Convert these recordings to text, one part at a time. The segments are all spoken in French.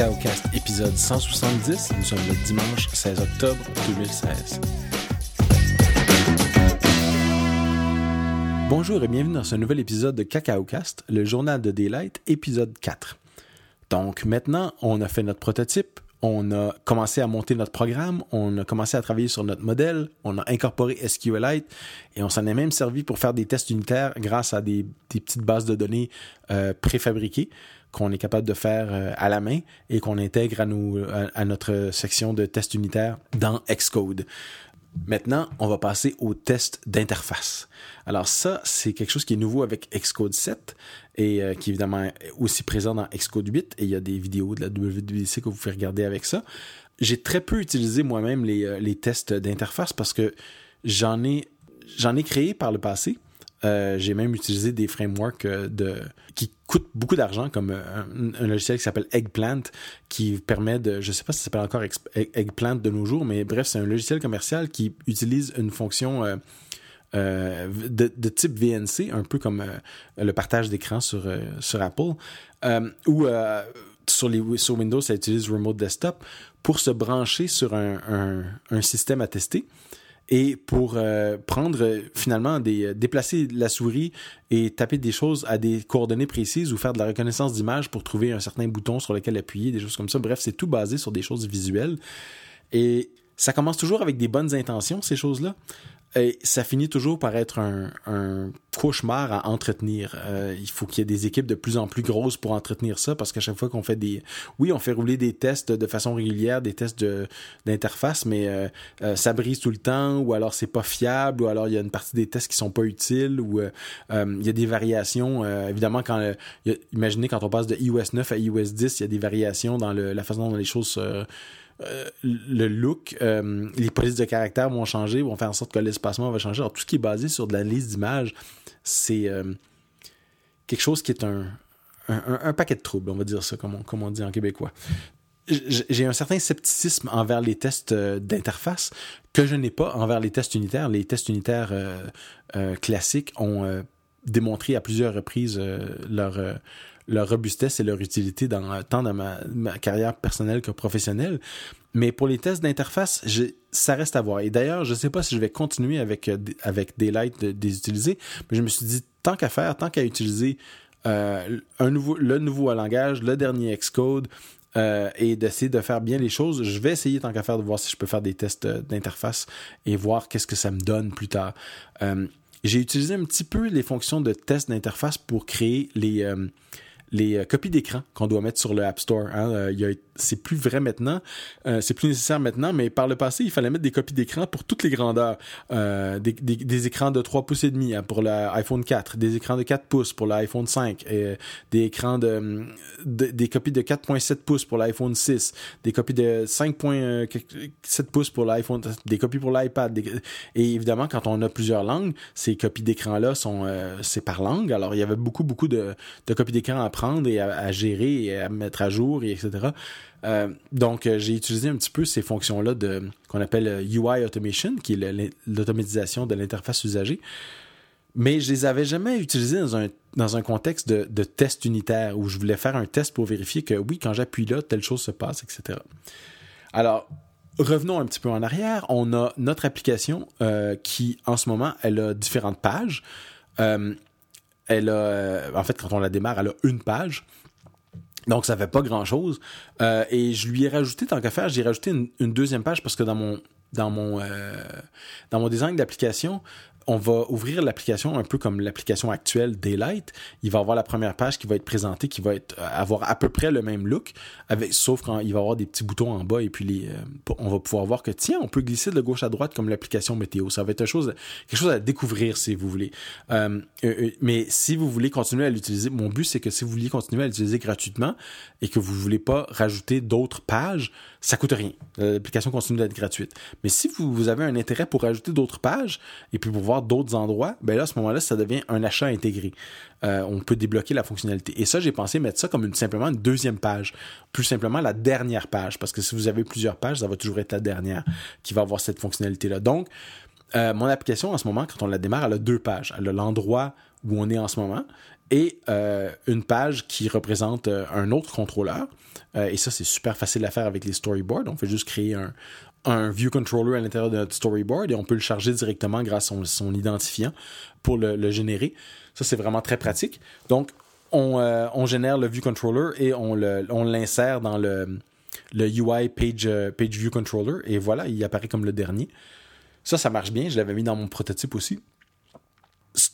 Cacao Cast, épisode 170. Nous sommes le dimanche 16 octobre 2016. Bonjour et bienvenue dans ce nouvel épisode de Cacao Cast, le journal de Daylight, épisode 4. Donc maintenant, on a fait notre prototype, on a commencé à monter notre programme, on a commencé à travailler sur notre modèle, on a incorporé SQLite et on s'en est même servi pour faire des tests unitaires grâce à des, petites bases de données euh, préfabriquées qu'on est capable de faire euh, à la main et qu'on intègre à, à, notre section de tests unitaires dans Xcode. Maintenant, on va passer au test d'interface. Alors ça, c'est quelque chose qui est nouveau avec Xcode 7 et euh, qui est évidemment aussi présent dans Xcode 8 et il y a des vidéos de la WWDC que vous pouvez regarder avec ça. J'ai très peu utilisé moi-même les, euh, les tests d'interface parce que j'en ai j'en ai créé par le passé, euh, j'ai même utilisé des frameworks euh, de, qui coûtent beaucoup d'argent, comme un, logiciel qui s'appelle Eggplant, qui permet de, je sais pas si ça s'appelle encore Eggplant de nos jours, mais bref, c'est un logiciel commercial qui utilise une fonction de, type VNC, un peu comme le partage d'écran sur, sur Apple, ou sur, les, sur Windows, ça utilise Remote Desktop pour se brancher sur un, un système à tester et pour euh, prendre euh, finalement euh, déplacer la souris et taper des choses à des coordonnées précises ou faire de la reconnaissance d'image pour trouver un certain bouton sur lequel appuyer, des choses comme ça. Bref, c'est tout basé sur des choses visuelles. Et ça commence toujours avec des bonnes intentions, ces choses-là. Et ça finit toujours par être un, cauchemar à entretenir. Euh, il faut qu'il y ait des équipes de plus en plus grosses pour entretenir ça parce qu'à chaque fois qu'on fait des... Oui, on fait rouler des tests de façon régulière, des tests d'interface, mais euh, euh, ça brise tout le temps ou alors c'est pas fiable ou alors il y a une partie des tests qui sont pas utiles ou il y a des variations. évidemment, quand imaginez quand on passe de iOS 9 à iOS 10, il y a des variations dans la façon dont les choses euh, le look, euh, les polices de caractère vont changer, vont faire en sorte que l'espacement va changer. Alors, tout ce qui est basé sur de l'analyse d'image, c'est euh, quelque chose qui est un, un, paquet de troubles, on va dire ça, comme on, comme on dit en québécois. J'ai un certain scepticisme envers les tests d'interface que je n'ai pas envers les tests unitaires. Les tests unitaires classiques ont démontré à plusieurs reprises leur leur robustesse et leur utilité dans, tant dans ma, carrière personnelle que professionnelle. Mais pour les tests d'interface, ça reste à voir. Et d'ailleurs, je ne sais pas si je vais continuer avec, euh, avec Daylight de, les utiliser, mais je me suis dit, tant qu'à faire, tant qu'à utiliser euh, un nouveau, le nouveau langage, le dernier Xcode, euh, et d'essayer de faire bien les choses. Je vais essayer tant qu'à faire de voir si je peux faire des tests d'interface et voir qu'est-ce que ça me donne plus tard. J'ai utilisé un petit peu les fonctions de test d'interface pour créer les les euh, copies d'écran qu'on doit mettre sur le App Store. Hein. Euh, c'est plus vrai maintenant, euh, c'est plus nécessaire maintenant, mais par le passé, il fallait mettre des copies d'écran pour toutes les grandeurs. Des, des, écrans de 3 pouces et demi hein, pour l'iPhone 4, des écrans de 4 pouces pour l'iPhone 5, et, des écrans de, des copies de 4.7 pouces pour l'iPhone 6, des copies de 5.7 pouces pour l'iPhone, des copies pour l'iPad. Et évidemment, quand on a plusieurs langues, ces copies d'écran-là sont c'est par langue. Alors, il y avait beaucoup, beaucoup de, de copies d'écran à et à, gérer et à mettre à jour, et etc. Euh, donc, euh, j'ai utilisé un petit peu ces fonctions-là de qu'on appelle UI Automation, qui est l'automatisation de l'interface usagée. Mais je les avais jamais utilisées dans un, dans un contexte de, test unitaire où je voulais faire un test pour vérifier que oui, quand j'appuie là, telle chose se passe, etc. Alors, revenons un petit peu en arrière. On a notre application euh, qui, en ce moment, elle a différentes pages elle a, euh, en fait, quand on la démarre, elle a une page. Donc, ça fait pas grand chose. Euh, et je lui ai rajouté, tant qu'à faire, j'ai rajouté une, deuxième page parce que dans mon, dans mon, euh, dans mon design d'application, on va ouvrir l'application un peu comme l'application actuelle Daylight. Il va avoir la première page qui va être présentée, qui va être avoir à peu près le même look, avec, sauf quand il va avoir des petits boutons en bas et puis euh, on va pouvoir voir que tiens, on peut glisser de gauche à droite comme l'application météo. Ça va être chose, quelque chose à découvrir si vous voulez. Euh, euh, mais si vous voulez continuer à l'utiliser, mon but c'est que si vous vouliez continuer à l'utiliser gratuitement et que vous voulez pas rajouter d'autres pages, ça coûte rien. L'application continue d'être gratuite. Mais si vous, vous avez un intérêt pour rajouter d'autres pages et puis pour voir d'autres endroits, ben là, à ce moment-là, ça devient un achat intégré. Euh, on peut débloquer la fonctionnalité. Et ça, j'ai pensé mettre ça comme simplement une deuxième page. Plus simplement la dernière page. Parce que si vous avez plusieurs pages, ça va toujours être la dernière qui va avoir cette fonctionnalité-là. Donc, euh, mon application, en ce moment, quand on la démarre, elle a deux pages. Elle a l'endroit où on est en ce moment et une page qui représente un autre contrôleur. et ça, c'est super facile à faire avec les storyboards. On fait juste créer un, un view controller à l'intérieur de notre storyboard et on peut le charger directement grâce à son, identifiant pour le, générer. Ça, c'est vraiment très pratique. Donc, on, on, génère le view controller et on l'insère dans le, UI page, euh, page View Controller, et voilà, il apparaît comme le dernier. Ça, ça marche bien, je l'avais mis dans mon prototype aussi.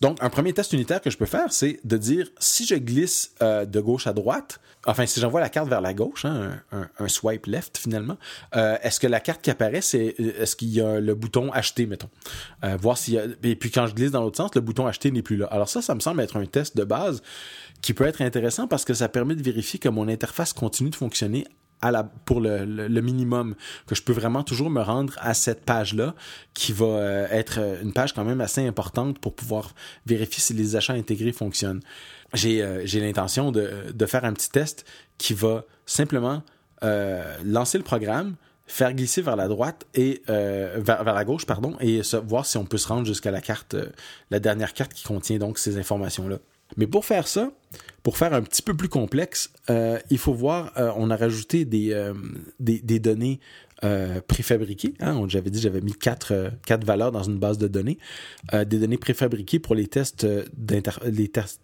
Donc, un premier test unitaire que je peux faire, c'est de dire si je glisse euh, de gauche à droite, enfin, si j'envoie la carte vers la gauche, hein, un, swipe left finalement, euh, est-ce que la carte qui apparaît, c'est est-ce qu'il y a le bouton acheter, mettons, voir s'il y a, et puis quand je glisse dans l'autre sens, le bouton acheter n'est plus là. Alors ça, ça me semble être un test de base qui peut être intéressant parce que ça permet de vérifier que mon interface continue de fonctionner pour le, minimum, que je peux vraiment toujours me rendre à cette page-là, qui va euh, être euh, une page quand même assez importante pour pouvoir vérifier si les achats intégrés fonctionnent. J'ai euh, l'intention de, faire un petit test qui va simplement lancer le programme, faire glisser vers la droite et vers, la gauche pardon et voir si on peut se rendre jusqu'à la carte la dernière carte qui contient donc ces informations là mais pour faire ça, pour faire un petit peu plus complexe, euh, il faut voir, euh, on a rajouté des, euh, des, données préfabriquées. Hein, J'avais dit j'avais mis quatre, quatre valeurs dans une base de données. des données préfabriquées pour les tests,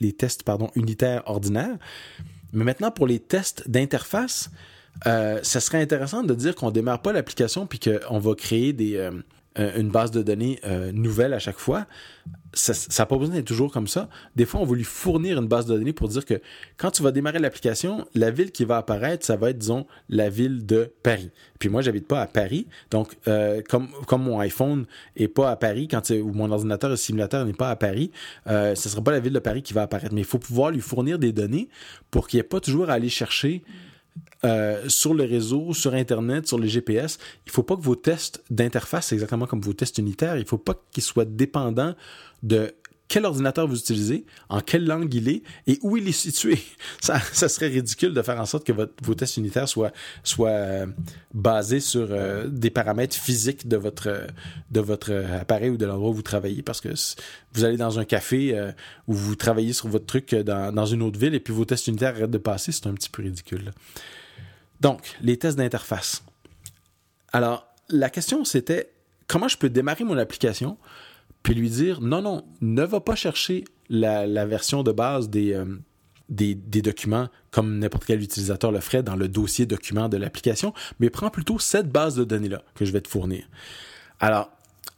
les, tests, pardon, unitaires ordinaires. Mais maintenant, pour les tests d'interface, ça serait intéressant de dire qu'on démarre pas l'application puis qu'on va créer des une base de données euh, nouvelle à chaque fois. Ça n'a pas besoin d'être toujours comme ça. Des fois, on va lui fournir une base de données pour dire que quand tu vas démarrer l'application, la ville qui va apparaître, ça va être, disons, la ville de Paris. Puis moi, j'habite pas à Paris. Donc, euh, comme, comme mon iPhone est pas à Paris, quand ou mon ordinateur le simulateur n'est pas à Paris, euh, ce sera pas la ville de Paris qui va apparaître. Mais il faut pouvoir lui fournir des données pour qu'il n'y ait pas toujours à aller chercher euh, sur le réseau, sur Internet, sur les GPS, il ne faut pas que vos tests d'interface, exactement comme vos tests unitaires, il ne faut pas qu'ils soient dépendants de quel ordinateur vous utilisez, en quelle langue il est et où il est situé. Ça, serait ridicule de faire en sorte que vos tests unitaires soient, soient euh, basés sur euh, des paramètres physiques de votre, de votre appareil ou de l'endroit où vous travaillez parce que vous allez dans un café où vous travaillez sur votre truc dans, dans, une autre ville et puis vos tests unitaires arrêtent de passer, c'est un petit peu ridicule. Donc, les tests d'interface. Alors, la question c'était comment je peux démarrer mon application puis lui dire non, non, ne va pas chercher la, version de base euh, des, des, documents comme n'importe quel utilisateur le ferait dans le dossier document de l'application, mais prends plutôt cette base de données-là que je vais te fournir. Alors,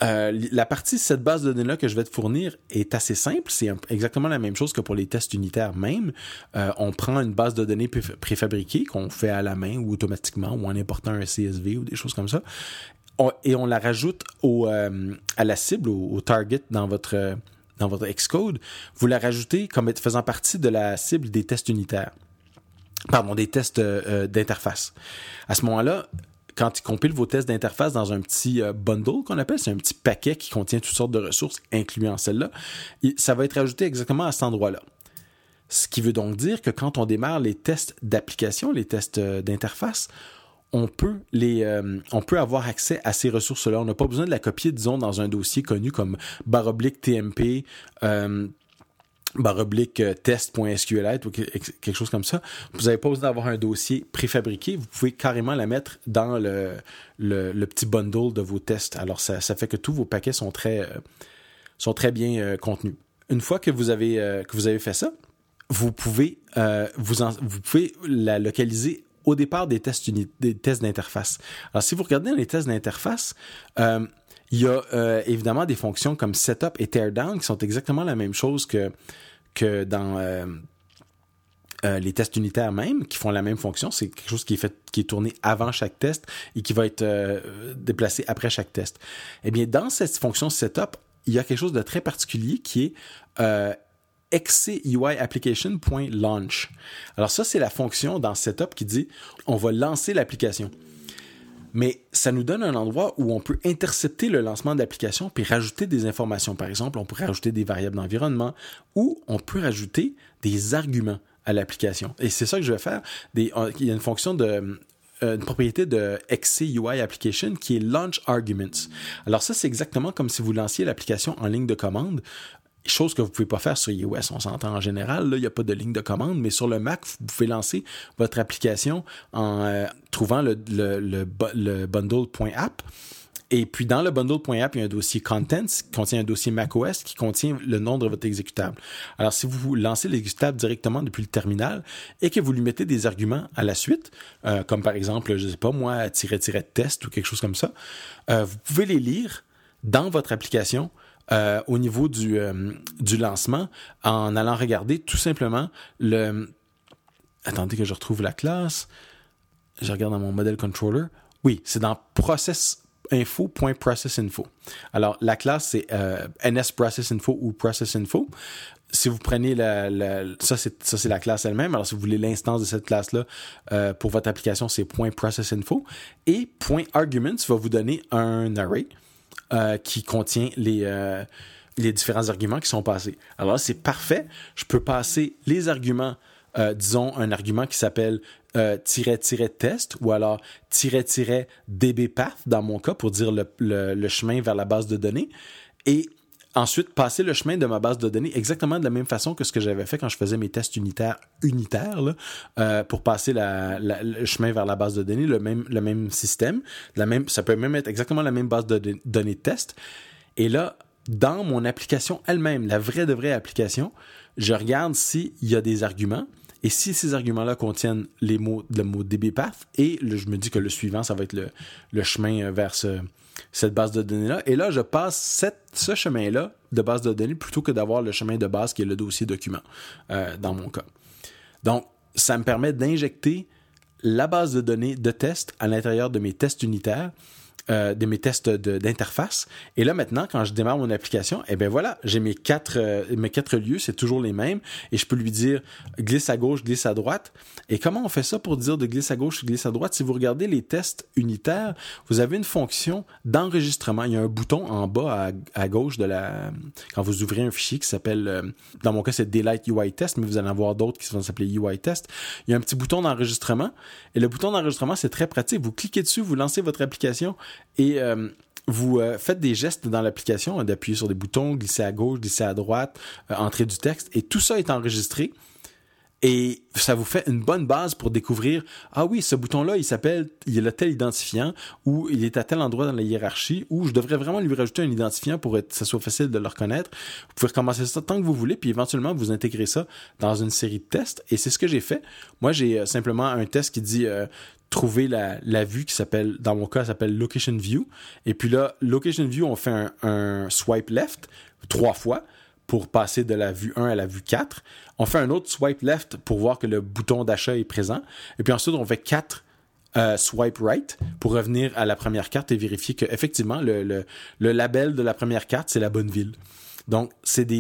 euh, la partie cette base de données-là que je vais te fournir est assez simple. C'est exactement la même chose que pour les tests unitaires même. Euh, on prend une base de données préfabriquée qu'on fait à la main ou automatiquement ou en important un CSV ou des choses comme ça. Et on la rajoute au, euh, à la cible, au, target dans votre, dans votre Xcode. Vous la rajoutez comme faisant partie de la cible des tests unitaires pardon, des tests d'interface. À ce moment-là, quand il compile vos tests d'interface dans un petit euh, bundle qu'on appelle, c'est un petit paquet qui contient toutes sortes de ressources, incluant celle-là, ça va être ajouté exactement à cet endroit-là. Ce qui veut donc dire que quand on démarre les tests d'application, les tests euh, d'interface, on peut les, euh, on peut avoir accès à ces ressources-là. On n'a pas besoin de la copier, disons, dans un dossier connu comme baroblique TMP, baroblique euh, test.sqlite ou quelque chose comme ça. Vous n'avez pas besoin d'avoir un dossier préfabriqué. Vous pouvez carrément la mettre dans le, petit bundle de vos tests. Alors, ça, fait que tous vos paquets sont très, euh, bien euh, contenus. Une fois que vous avez, fait ça, vous pouvez la localiser au départ des tests, des tests d'interface. Alors, si vous regardez les tests d'interface, il y a euh, évidemment des fonctions comme setup et teardown qui sont exactement la même chose que, que dans euh, euh, les tests unitaires même, qui font la même fonction. C'est quelque chose qui est fait, qui est tourné avant chaque test et qui va être déplacé après chaque test. Eh bien, dans cette fonction setup, il y a quelque chose de très particulier qui est xcUIApplication.launch. Alors ça, c'est la fonction dans setup qui dit on va lancer l'application mais ça nous donne un endroit où on peut intercepter le lancement de l'application puis rajouter des informations. Par exemple, on peut rajouter des variables d'environnement ou on peut rajouter des arguments à l'application. Et c'est ça que je vais faire. il y a une fonction de euh, une propriété de XCUI Application qui est Launch Arguments. Alors ça, c'est exactement comme si vous lanciez l'application en ligne de commande chose que vous pouvez pas faire sur iOS, on s'entend en général, il n'y a pas de ligne de commande, mais sur le Mac, vous pouvez lancer votre application en euh, trouvant le, le, le bundle.app et puis dans le bundle.app, il y a un dossier Contents qui contient un dossier macOS qui contient le nom de votre exécutable. Alors si vous lancez l'exécutable directement depuis le terminal et que vous lui mettez des arguments à la suite, euh, comme par exemple, je sais pas moi, test ou quelque chose comme ça, euh, vous pouvez les lire dans votre application euh, au niveau du, du lancement en allant regarder tout simplement le... Attendez que je retrouve la classe. Je regarde dans mon modèle controller. Oui, c'est dans Process info.processinfo. Alors, la classe, c'est euh, nsprocessinfo ou processinfo. Si vous prenez la, ça, c'est, ça, c'est la classe elle-même. Alors, si vous voulez l'instance de cette classe-là euh, pour votre application, c'est .processinfo. Et .arguments va vous donner un array euh, qui contient les, euh, les différents arguments qui sont passés. Alors, c'est parfait. Je peux passer les arguments euh, disons, un argument qui s'appelle euh, test ou alors dbpath dans mon cas pour dire le, chemin vers la base de données. Ensuite passer le chemin de ma base de données exactement de la même façon que ce que j'avais fait quand je faisais mes tests unitaires unitaires euh, pour passer le chemin vers la base de données, le même, le même système, la même, ça peut même être exactement la même base de données de test. Et là, dans mon application elle-même, la vraie de vraie application, je regarde s'il y a des arguments et si ces arguments-là contiennent les mots, le mot dbpath, et je me dis que le suivant, ça va être le, chemin vers cette base de données-là. Et là, je passe ce chemin-là de base de données plutôt que d'avoir le chemin de base qui est le dossier document, euh, dans mon cas. Donc, ça me permet d'injecter la base de données de test à l'intérieur de mes tests unitaires euh, de mes tests d'interface. Et là maintenant, quand je démarre mon application, eh ben voilà, j'ai mes quatre euh, mes quatre lieux, c'est toujours les mêmes, et je peux lui dire glisse à gauche, glisse à droite. Et comment on fait ça pour dire de glisse à gauche, glisse à droite? Si vous regardez les tests unitaires, vous avez une fonction d'enregistrement. Il y a un bouton en bas à, à, gauche de la quand vous ouvrez un fichier qui s'appelle, euh, dans mon cas c'est Daylight UI Test, mais vous allez en avoir d'autres qui vont s'appeler UI Test. Il y a un petit bouton d'enregistrement, et le bouton d'enregistrement c'est très pratique. Vous cliquez dessus, vous lancez votre application et euh, vous euh, faites des gestes dans l'application, d'appuyer sur des boutons, glisser à gauche, glisser à droite, euh, entrer du texte, et tout ça est enregistré. Et ça vous fait une bonne base pour découvrir, ah oui, ce bouton-là, il s'appelle, il a tel identifiant, ou il est à tel endroit dans la hiérarchie, ou je devrais vraiment lui rajouter un identifiant pour que ça soit facile de le reconnaître. Vous pouvez recommencer ça tant que vous voulez, puis éventuellement vous intégrez ça dans une série de tests. Et c'est ce que j'ai fait. Moi, j'ai simplement un test qui dit, trouver la, la vue qui s'appelle, dans mon cas, s'appelle Location View. Et puis là, Location View, on fait un, un, swipe left trois fois pour passer de la vue 1 à la vue 4. On fait un autre swipe left pour voir que le bouton d'achat est présent. Et puis ensuite, on fait quatre euh, swipe right pour revenir à la première carte et vérifier que effectivement le, le, label de la première carte, c'est la bonne ville. Donc, c'est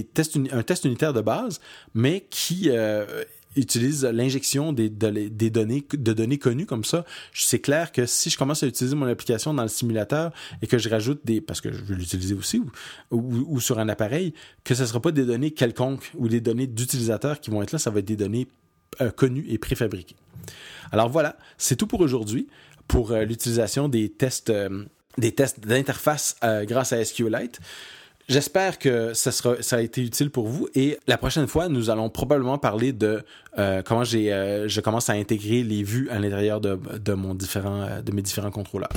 un test unitaire de base, mais qui euh, utilise l'injection des, des données, de données connues comme ça, c'est clair que si je commence à utiliser mon application dans le simulateur et que je rajoute des, parce que je veux l'utiliser aussi, ou, ou, sur un appareil, que ce ne sera pas des données quelconques ou des données d'utilisateurs qui vont être là, ça va être des données euh, connues et préfabriquées. Alors voilà, c'est tout pour aujourd'hui pour euh, l'utilisation des tests, euh, des tests d'interface grâce à SQLite. J'espère que ça, sera, ça a été utile pour vous et la prochaine fois, nous allons probablement parler de euh, comment j'ai, euh, je commence à intégrer les vues à l'intérieur de, de, mon différent, de mes différents contrôleurs.